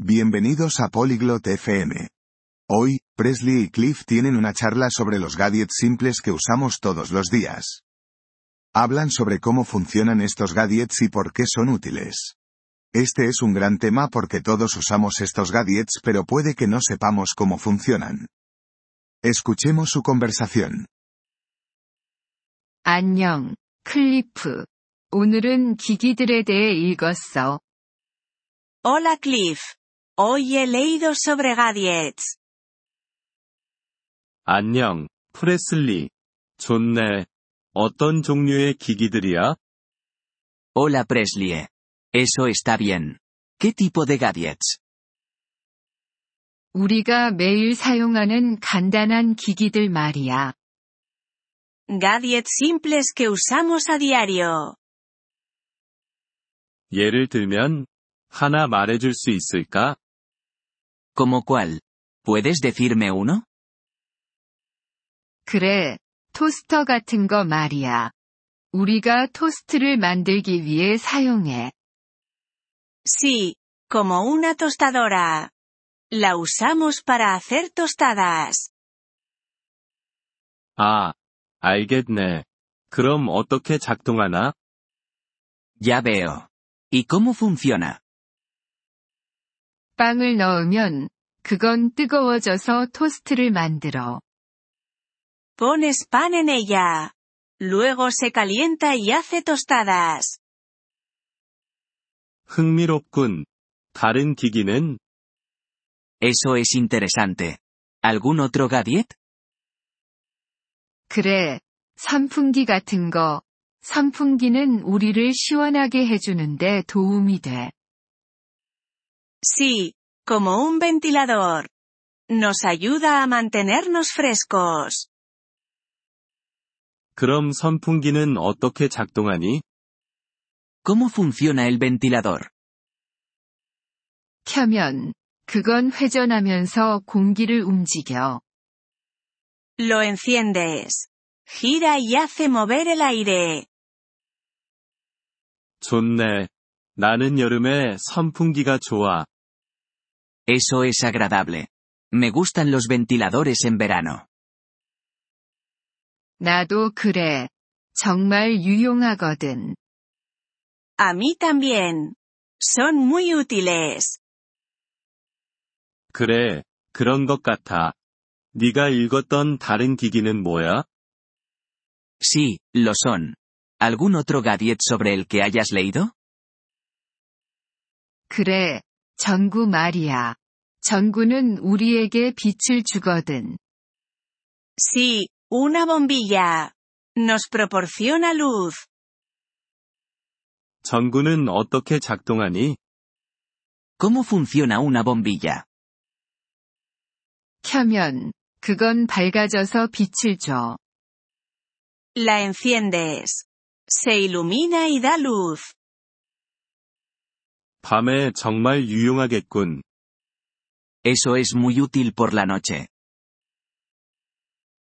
Bienvenidos a Polyglot FM. Hoy, Presley y Cliff tienen una charla sobre los gadgets simples que usamos todos los días. Hablan sobre cómo funcionan estos gadgets y por qué son útiles. Este es un gran tema porque todos usamos estos gadgets pero puede que no sepamos cómo funcionan. Escuchemos su conversación. 안녕, 클리프. 오늘은 기기들에 대해 읽었어. Hola Cliff. Hoy he leído sobre gadgets. 안녕, 프레슬리. 좋네. 어떤 종류의 기기들이야? Hola Presley. Eso está bien. ¿Qué tipo de gadgets? 우리가 매일 사용하는 간단한 기기들 말이야. Gadgets simples que usamos a diario. 예를 들면, 하나 말해줄 수 있을까? ¿Como cuál? ¿Puedes decirme uno? 그래, 토스터 같은 거 말이야. 우리가 토스트를 만들기 위해 사용해. Sí, como una tostadora. La usamos para hacer tostadas. 아, 알겠네. 그럼 어떻게 작동하나? Ya veo. ¿Y cómo funciona? 빵을 넣으면, 그건 뜨거워져서 토스트를 만들어. Pones pan en ella. Luego se calienta y hace tostadas. 흥미롭군. 다른 기기는? Eso es interesante. ¿Algún otro gadget? 그래, 선풍기 같은 거. 선풍기는 우리를 시원하게 해주는데 도움이 돼. Sí, como un ventilador. Nos ayuda a mantenernos frescos. 그럼 선풍기는 어떻게 작동하니? ¿Cómo funciona el ventilador? 켜면, 그건 회전하면서 공기를 움직여. Lo enciendes. Gira y hace mover el aire. 좋네. 나는 여름에 선풍기가 좋아. Eso es agradable. Me gustan los ventiladores en verano. 나도 그래. 정말 유용하거든. A mí también. Son muy útiles. 그래, 그런 것 같아. 네가 읽었던 다른 기기는 뭐야? Sí, lo son. ¿Algún otro gadget sobre el que hayas leído? 그래, 전구 말이야. 전구는 우리에게 빛을 주거든. Sí, una bombilla. Nos proporciona luz. 전구는 어떻게 작동하니? ¿Cómo funciona una bombilla? 켜면, 그건 밝아져서 빛을 줘. La enciendes. Se ilumina y da luz. 밤에 정말 유용하겠군. Eso es muy útil por la noche.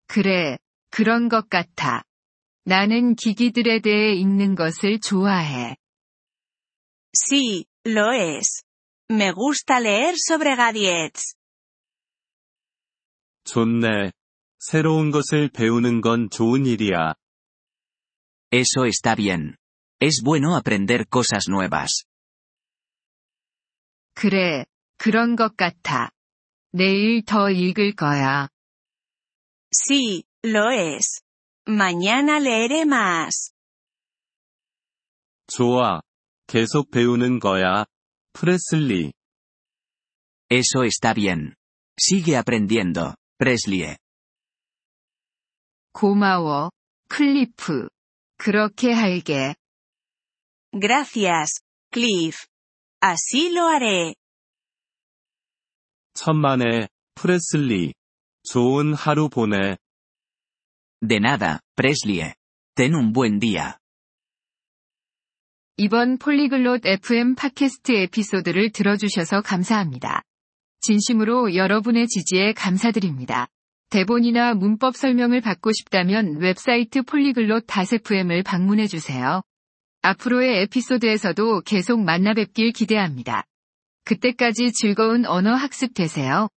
그래, 그런 것 같아. 나는 기기들에 대해 읽는 것을 좋아해. Sí, lo es. Me gusta leer sobre gadgets. 좋네. 새로운 것을 배우는 건 좋은 일이야. Eso está bien. Es bueno aprender cosas nuevas. 그래, 그런 것 같아. 내일 더 읽을 거야. Sí, lo es. Mañana leeré más. 좋아. 계속 배우는 거야. 프레슬리. Eso está bien. Sigue aprendiendo, Presley. 고마워, 클리프. 그렇게 할게. Gracias, Cliff. Así lo haré. 천만에, 프레슬리. 좋은 하루 보내. De nada, Presley. Ten un buen día. 이번 폴리글롯 FM 팟캐스트 에피소드를 들어주셔서 감사합니다. 진심으로 여러분의 지지에 감사드립니다. 대본이나 문법 설명을 받고 싶다면 웹사이트 폴리글롯 FM을 방문해주세요. 앞으로의 에피소드에서도 계속 만나 뵙길 기대합니다. 그때까지 즐거운 언어 학습 되세요.